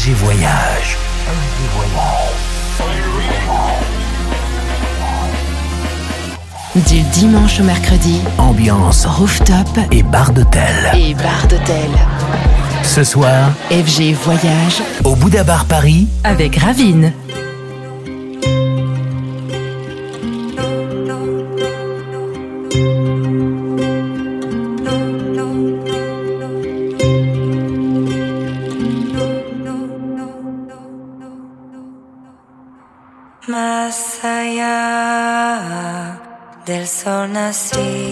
RG Voyage. Voyage. Du dimanche au mercredi, ambiance rooftop et bar d'hôtel. Et bar d'hôtel. Ce soir, FG Voyage au Bouddha Bar Paris avec Ravine. day.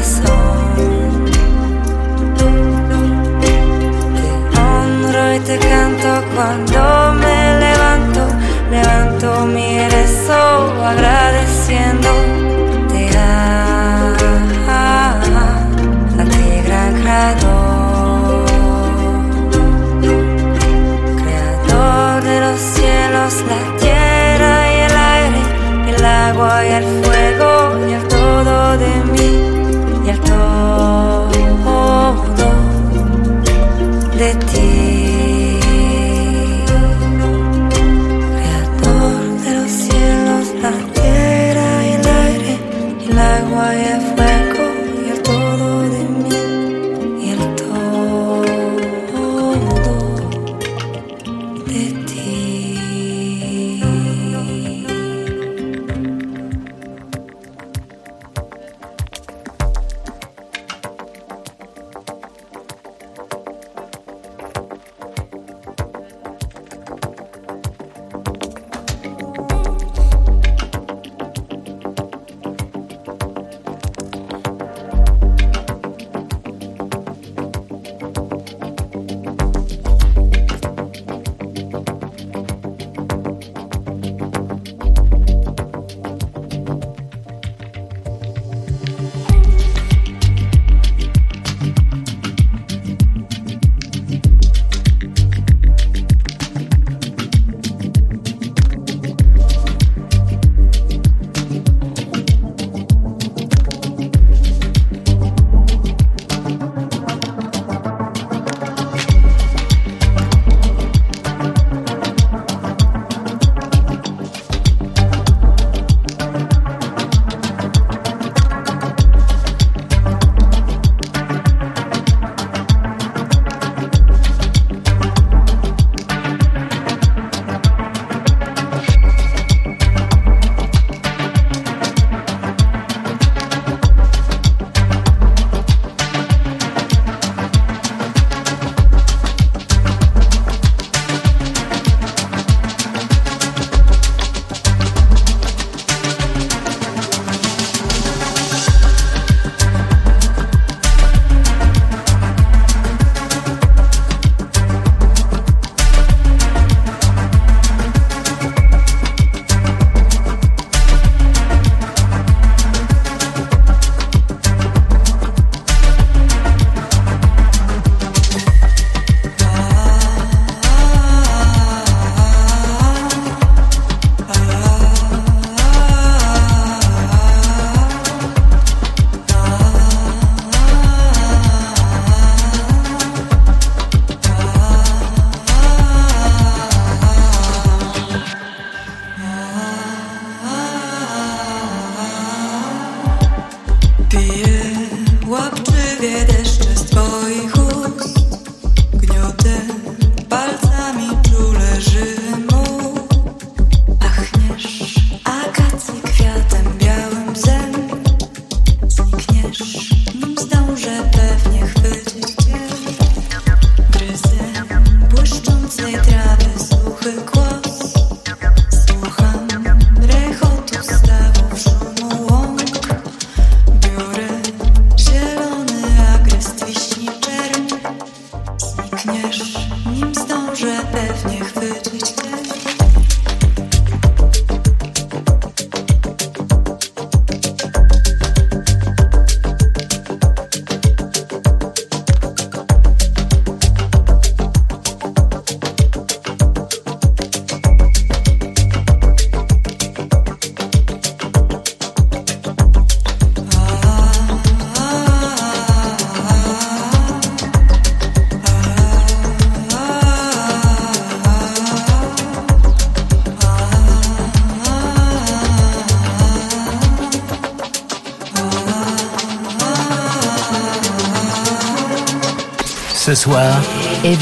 corazón. Que honro y te canto cuando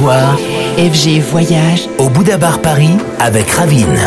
FG Voyage au Bouddha Bar Paris avec Ravine.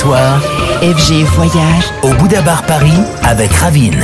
Soir, FG Voyage au Bouddha Bar Paris avec Ravine.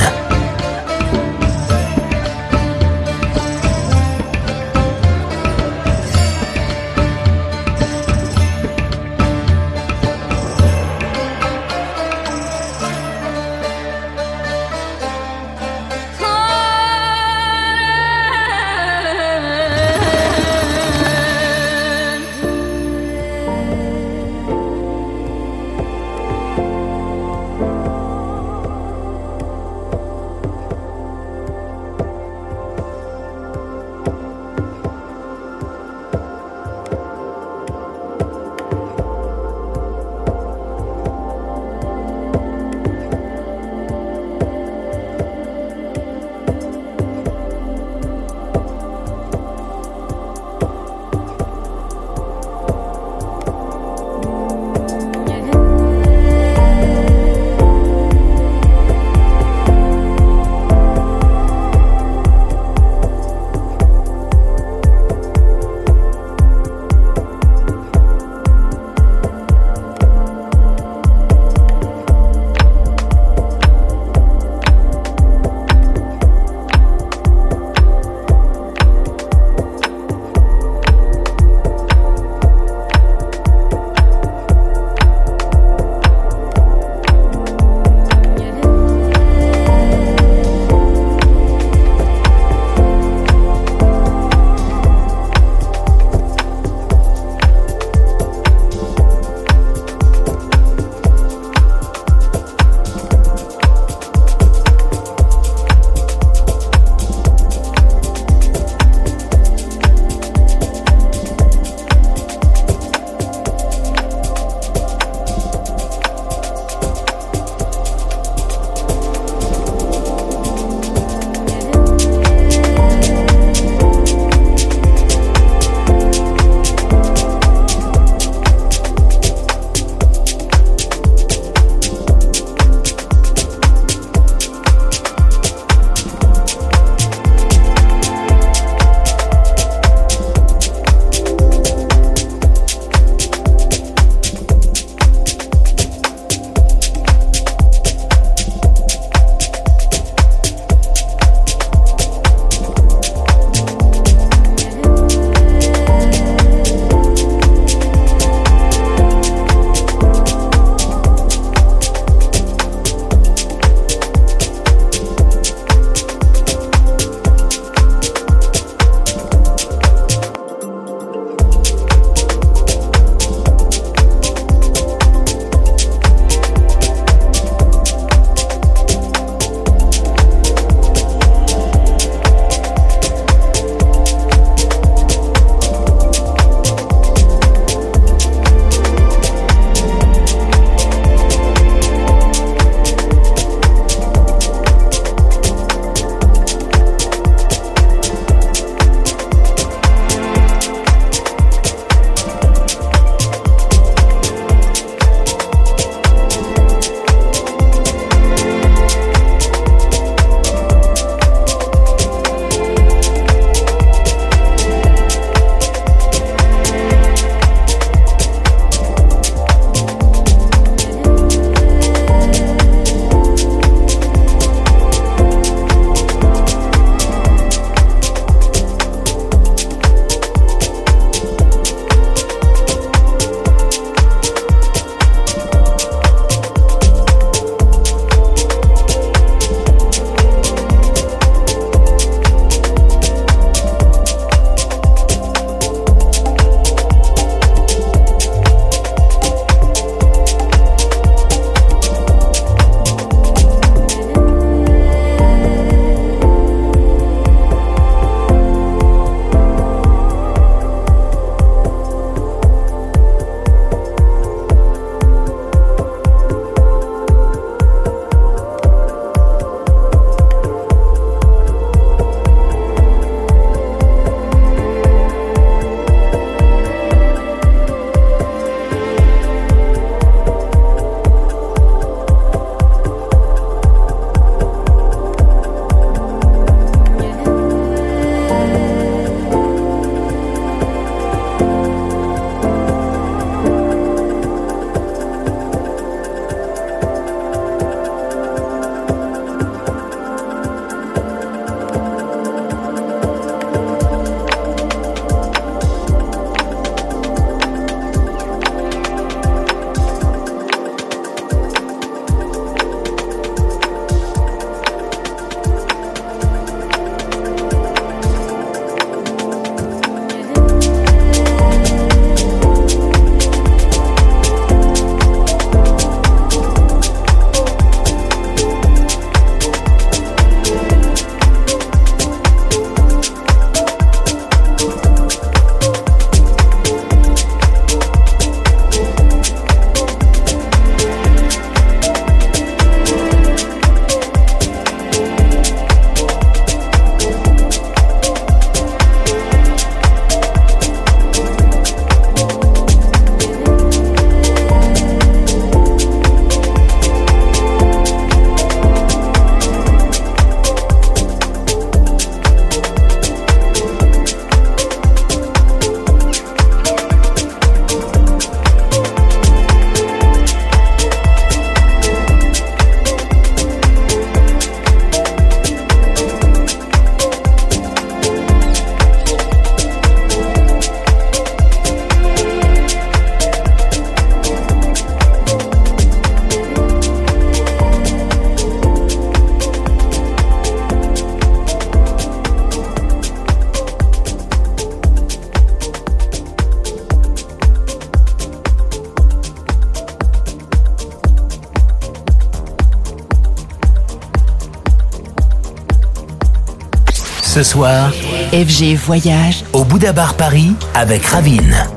Ce soir, FG Voyage au Bouddha Bar Paris avec Ravine.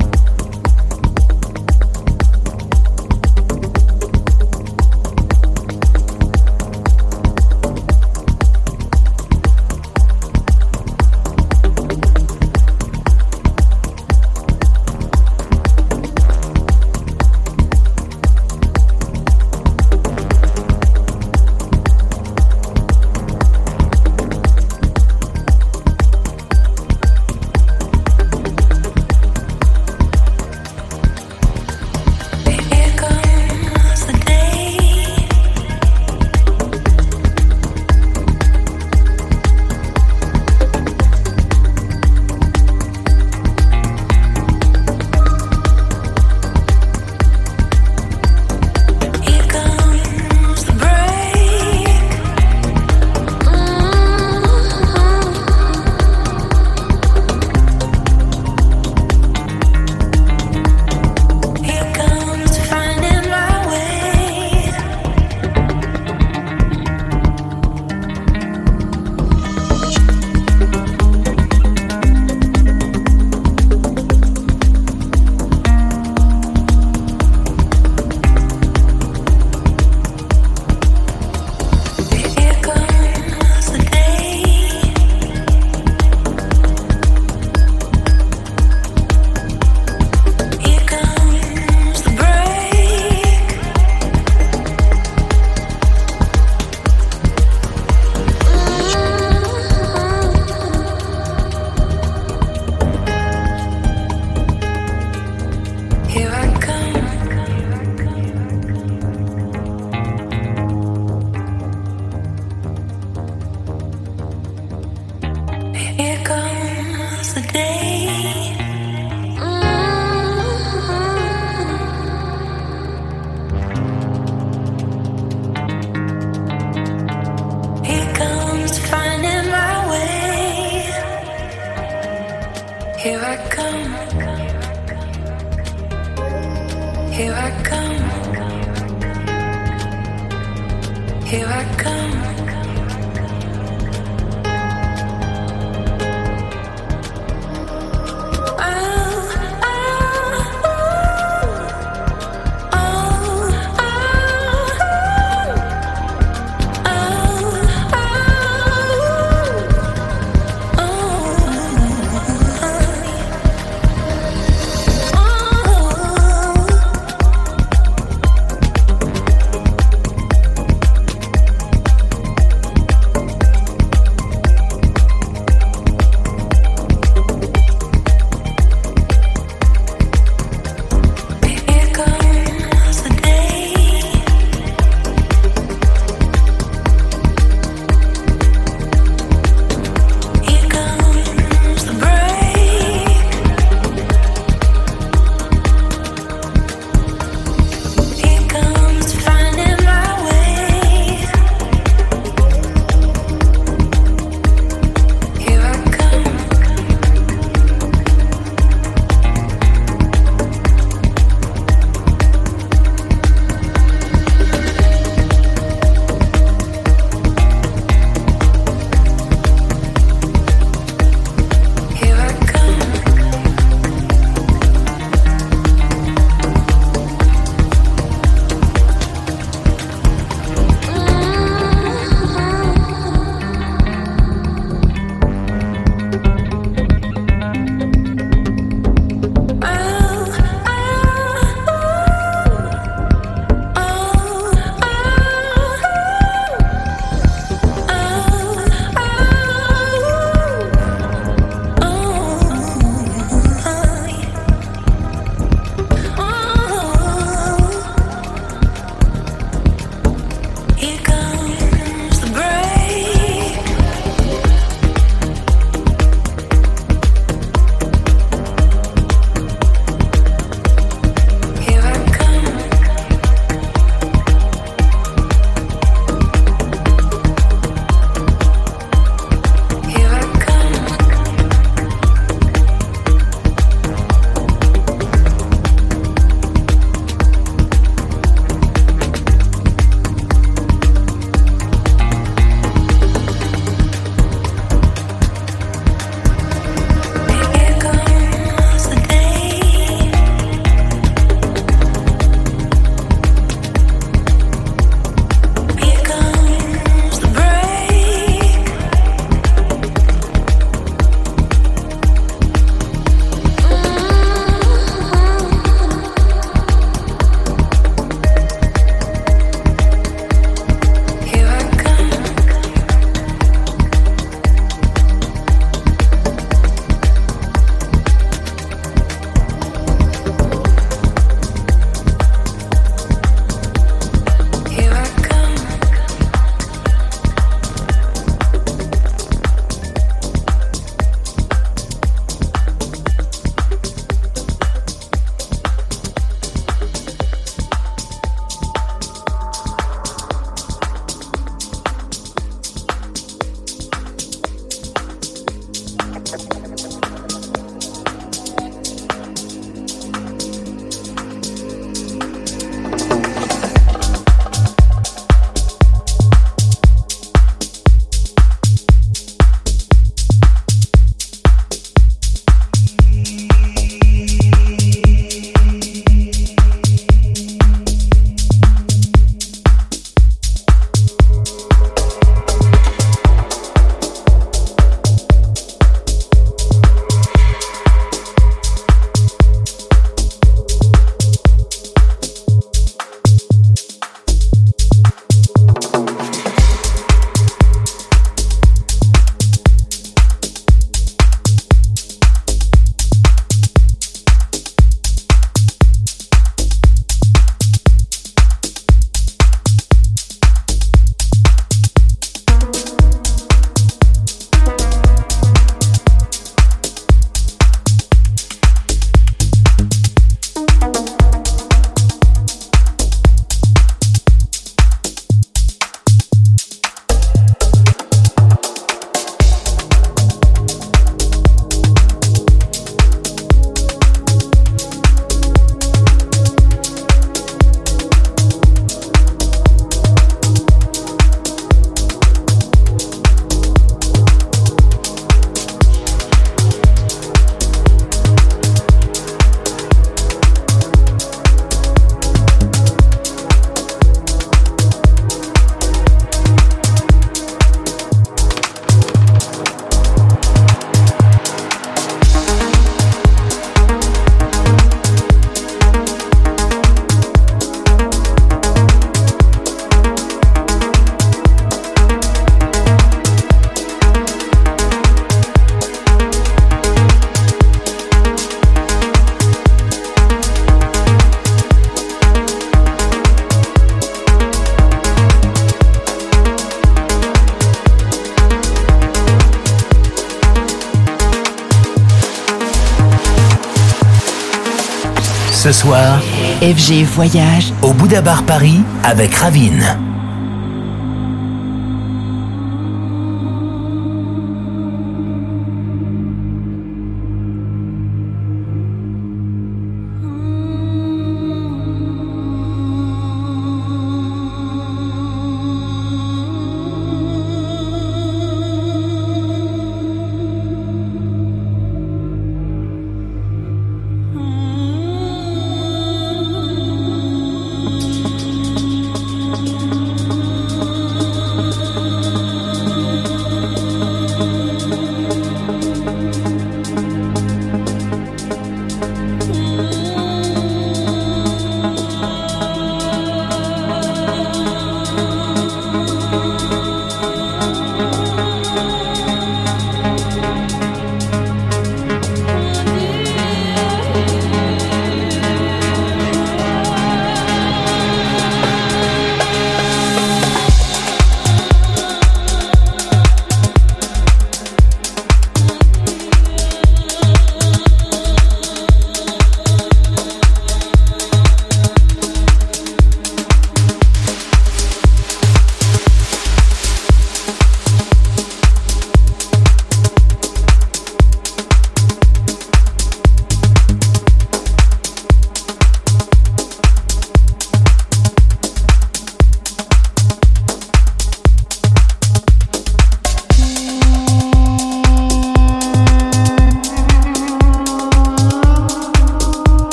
FG Voyage au Bouddha Bar Paris avec Ravine.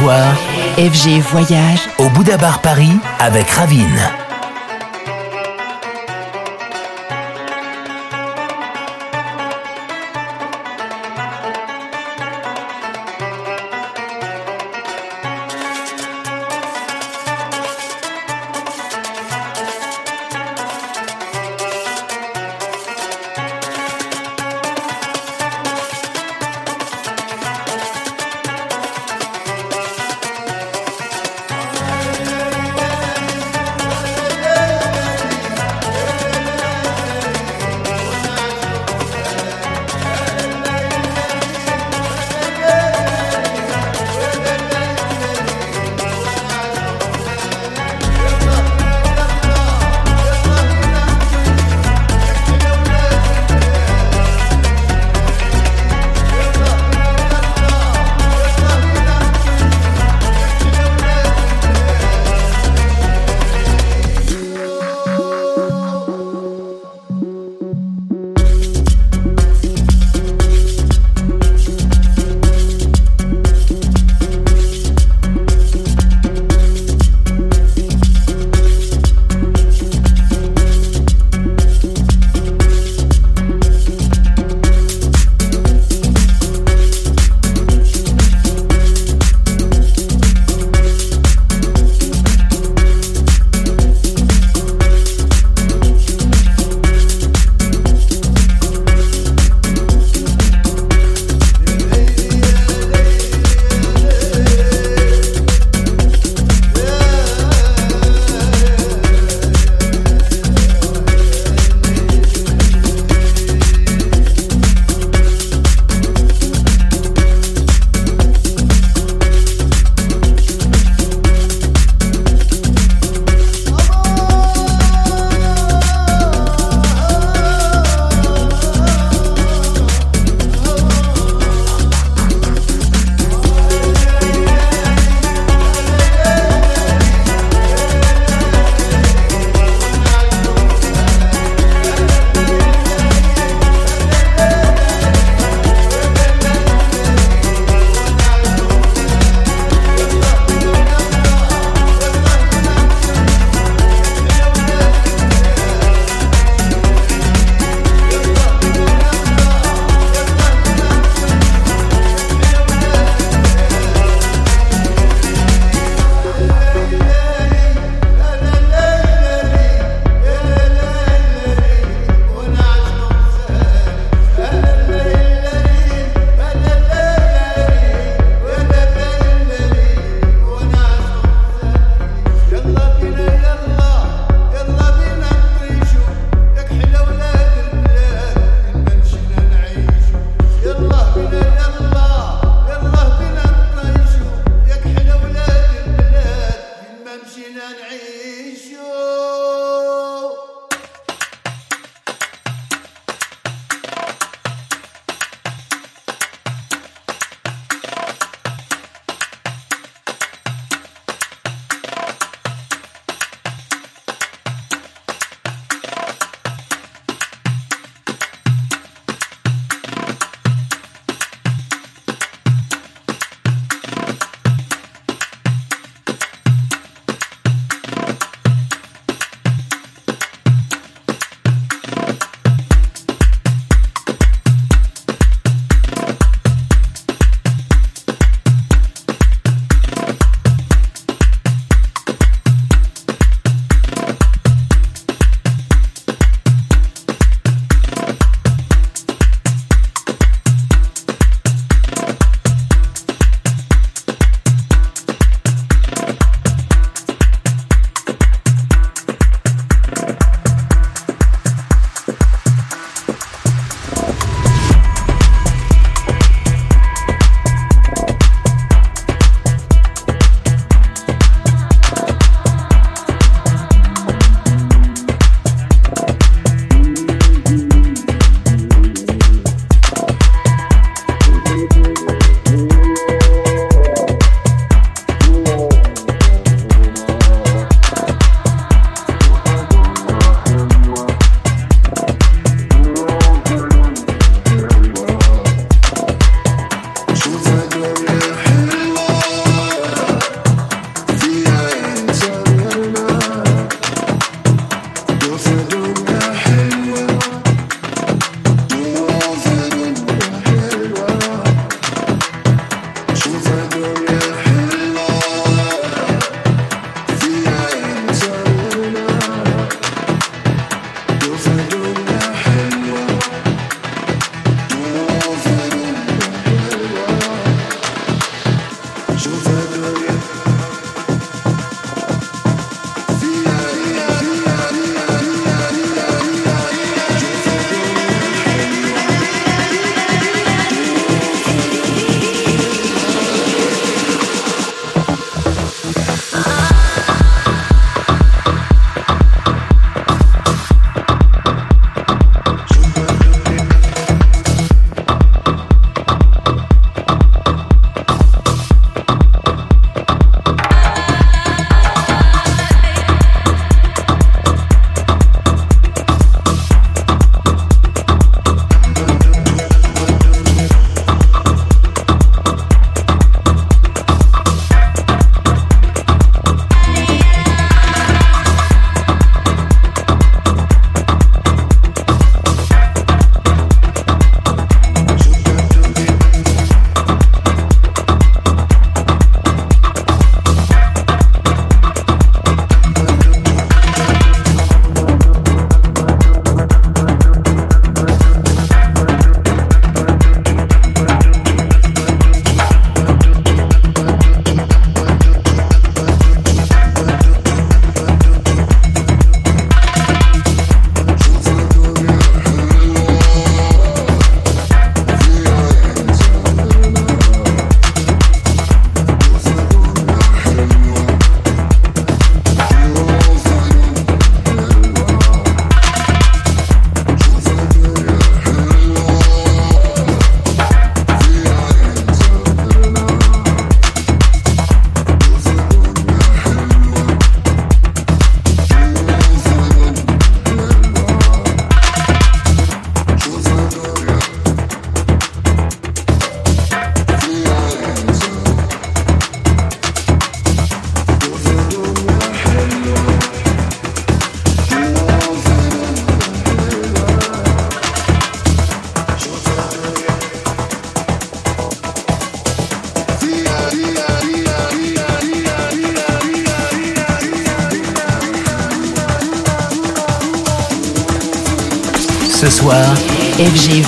FG Voyage au Bouddha Bar Paris avec Ravine.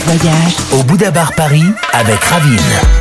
Voyage au Bouddha Bar Paris avec Ravine.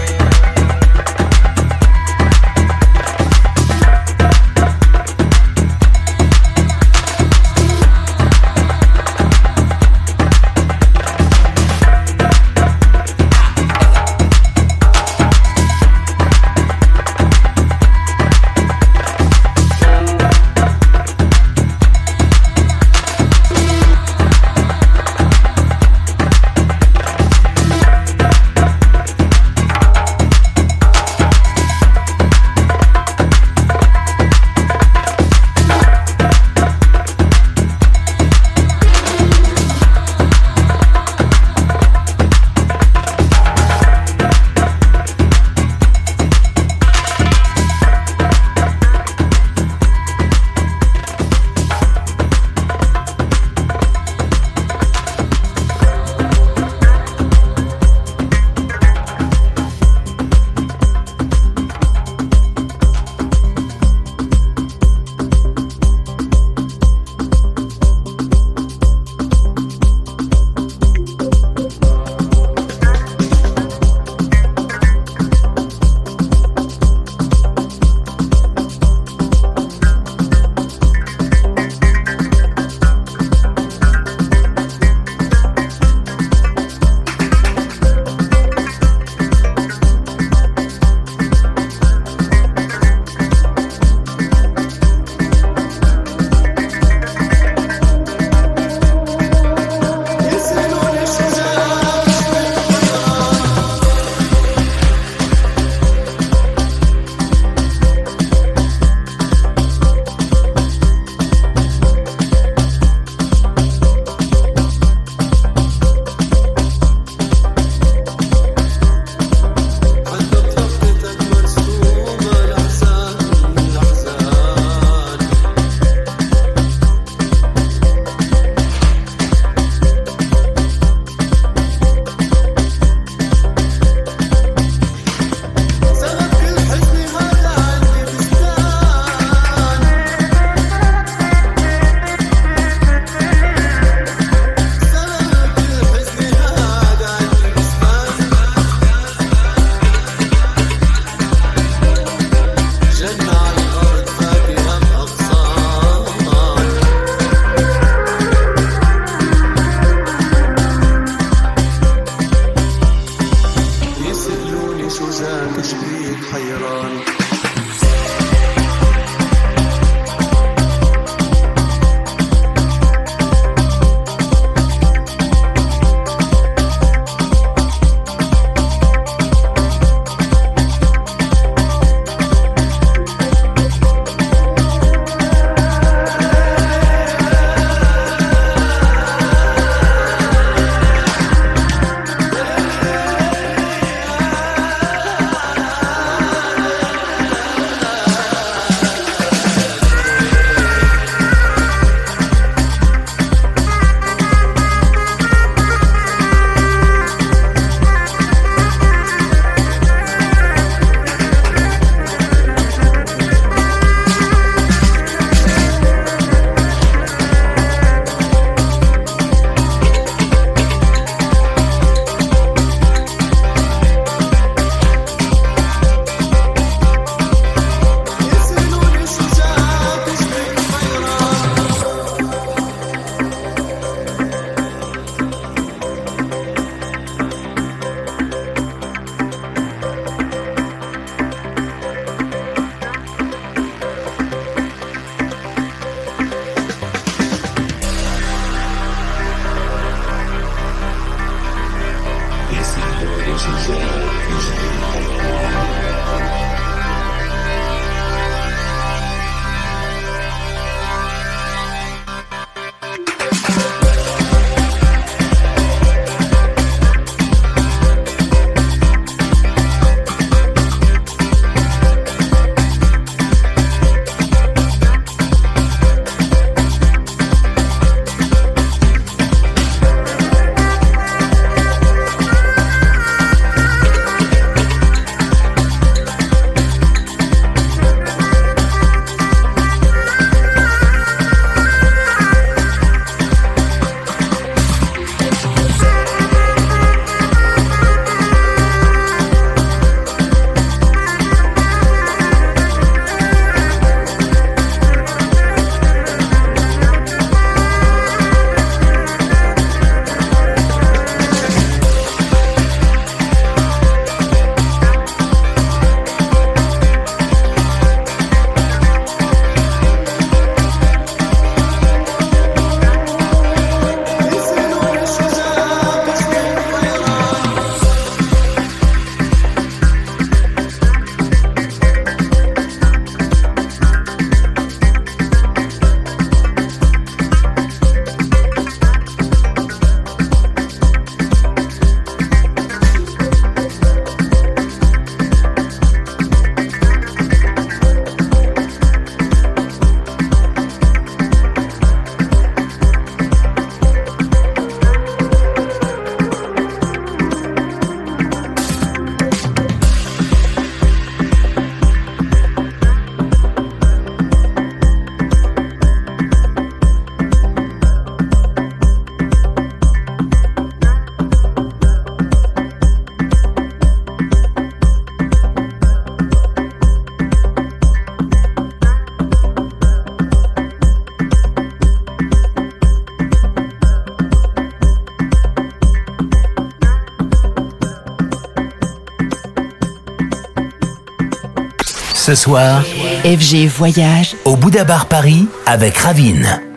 Ce soir, FG Voyage au Bouddha Bar Paris avec Ravine.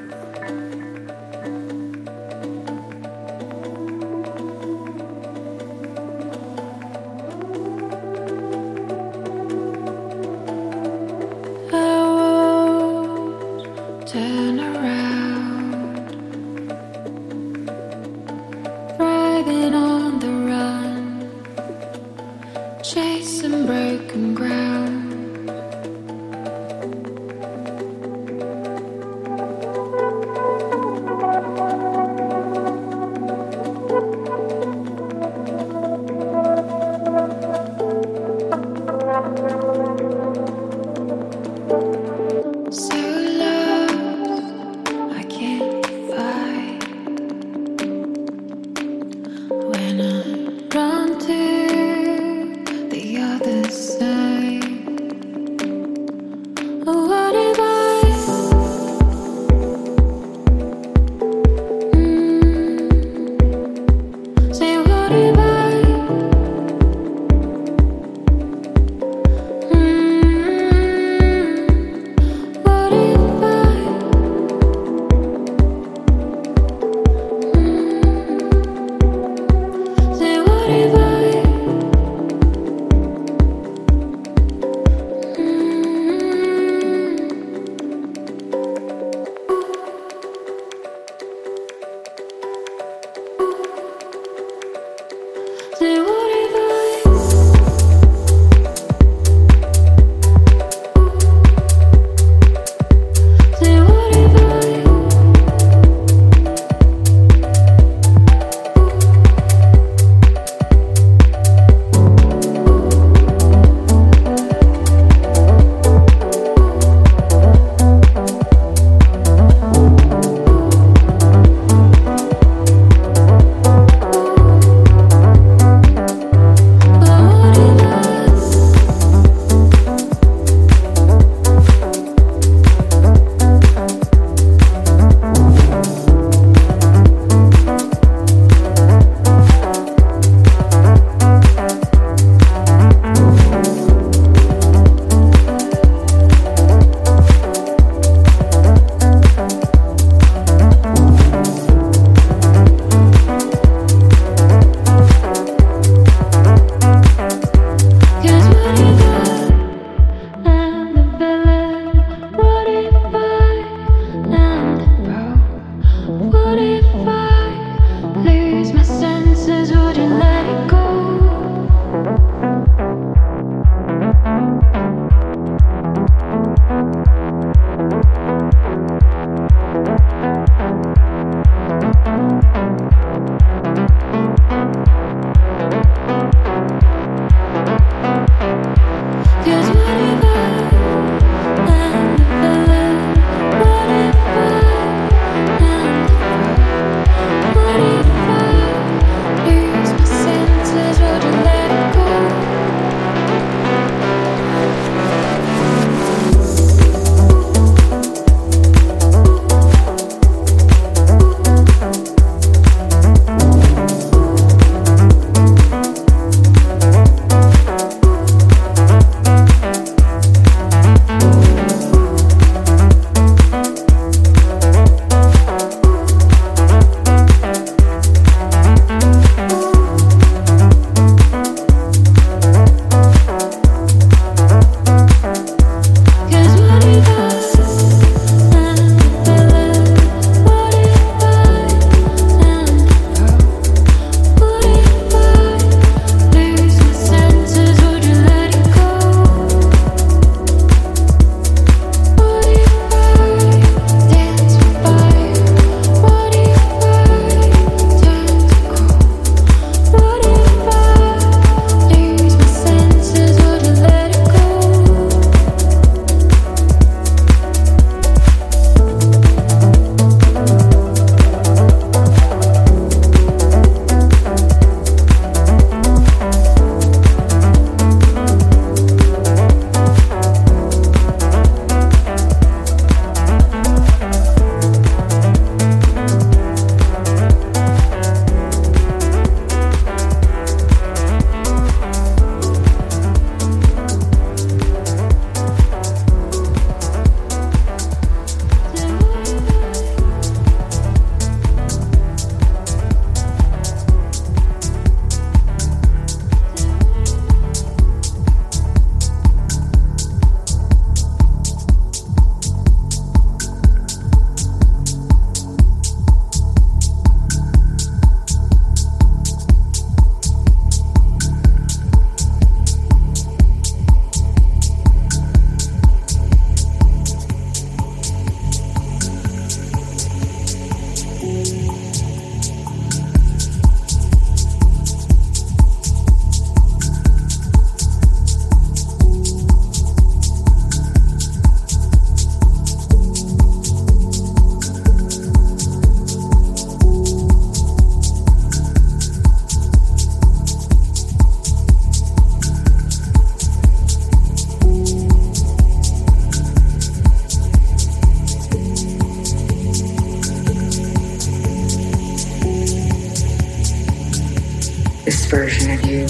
Version of you.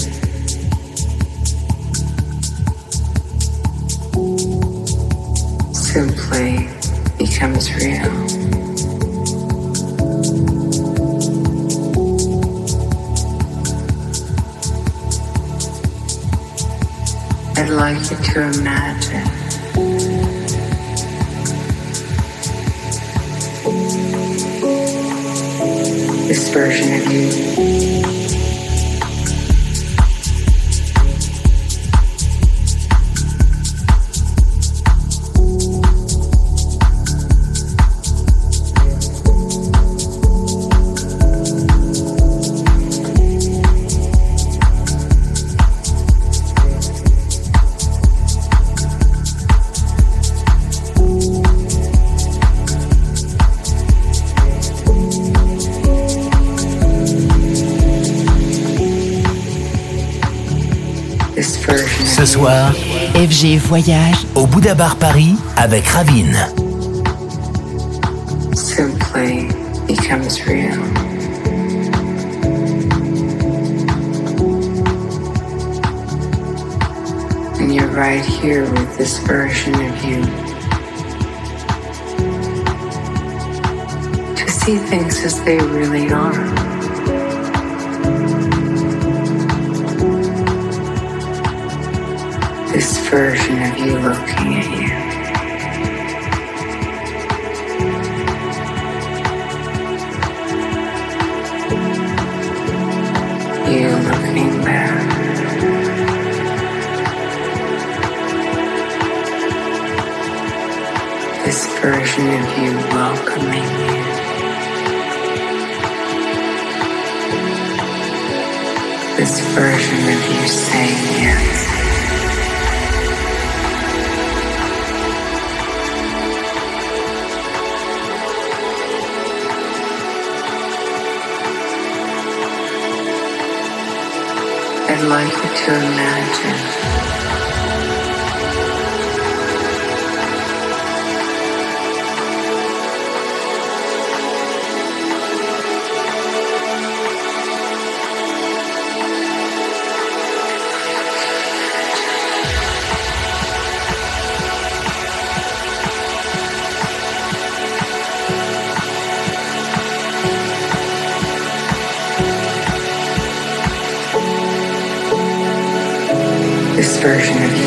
Simply becomes real. I'd like you to imagine this version of you soir, FG Voyage au Buddha Bar Paris avec Ravin. simply becomes real. And you're right here with this version of you. To see things as they really are. Version of you looking at you. You looking back. This version of you welcoming you. This version of you saying yes. I'd like you version of you.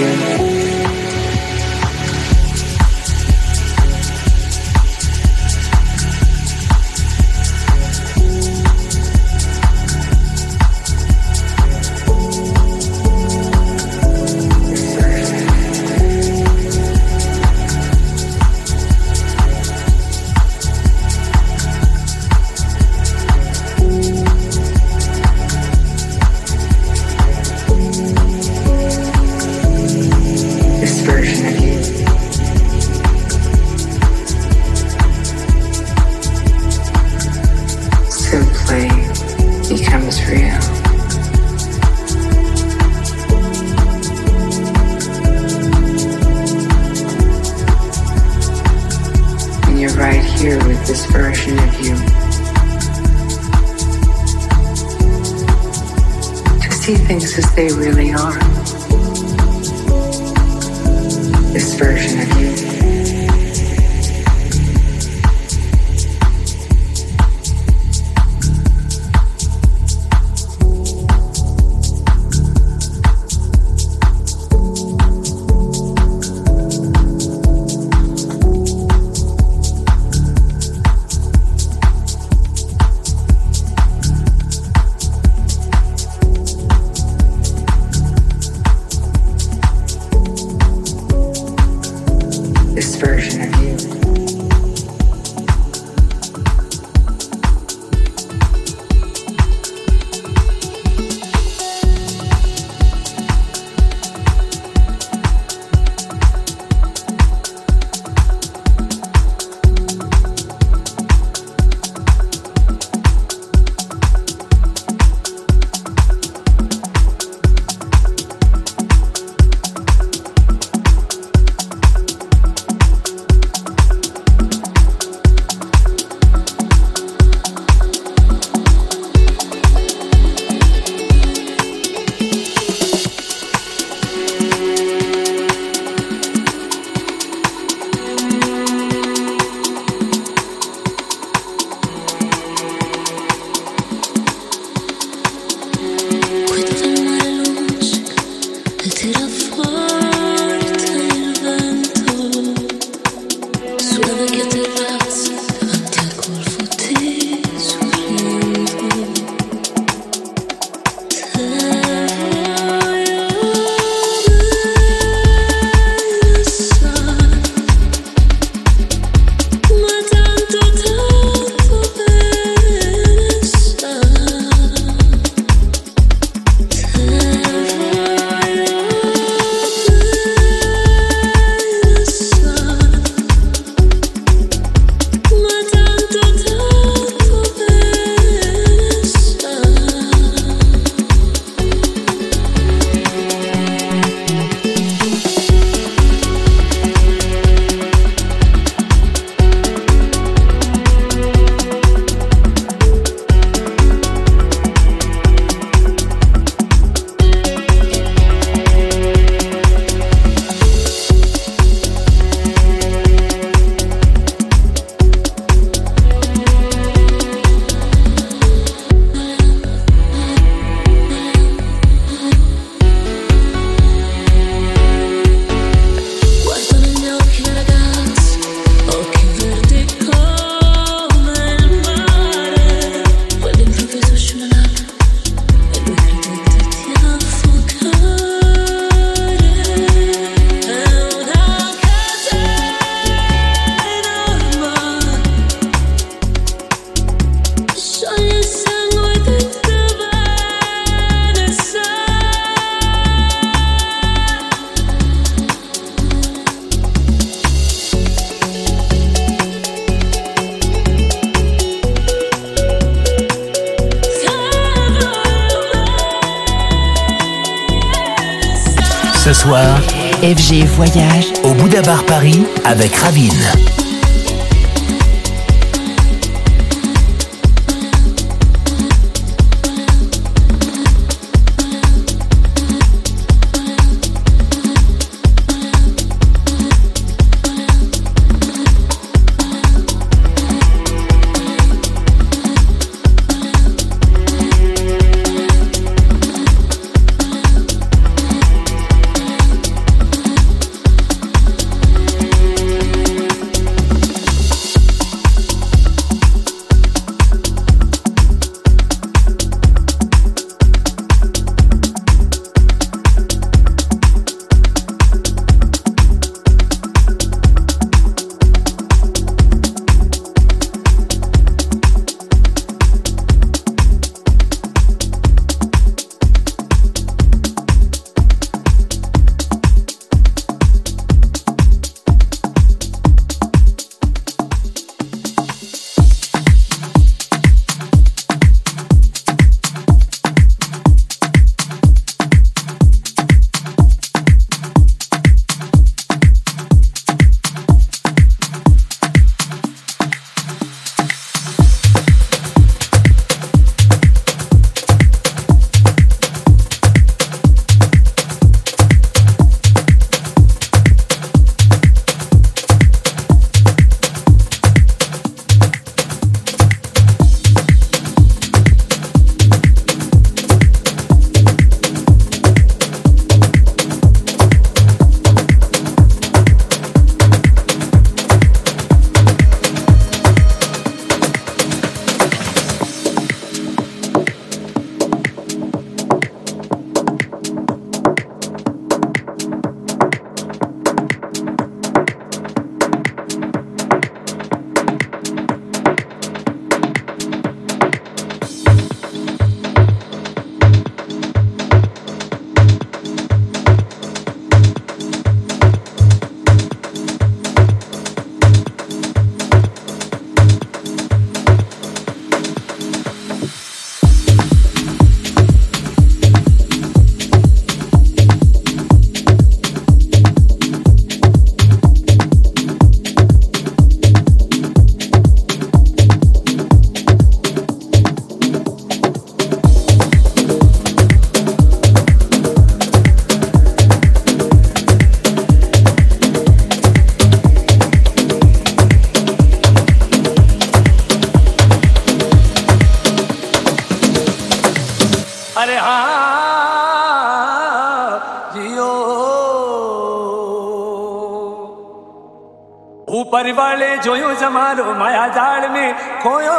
જોયું જમારો માયા જાળ મેં ખોયો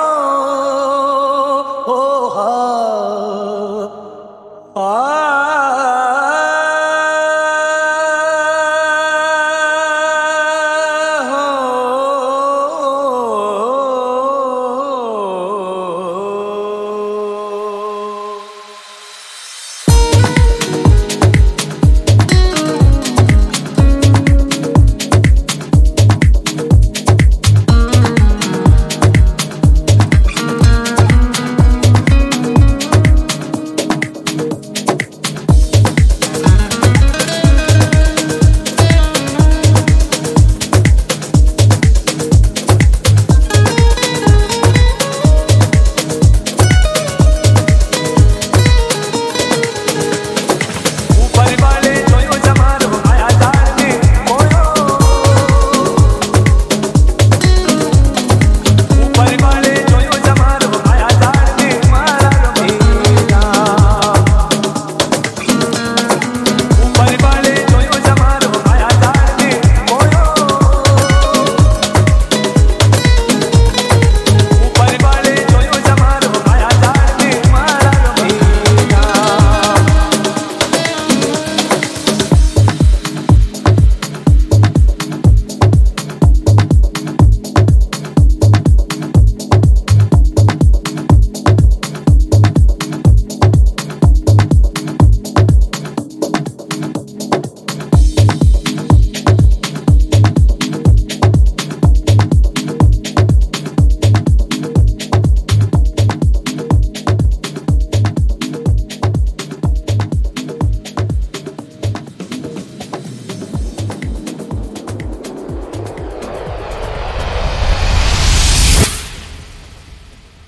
ઓ હા આ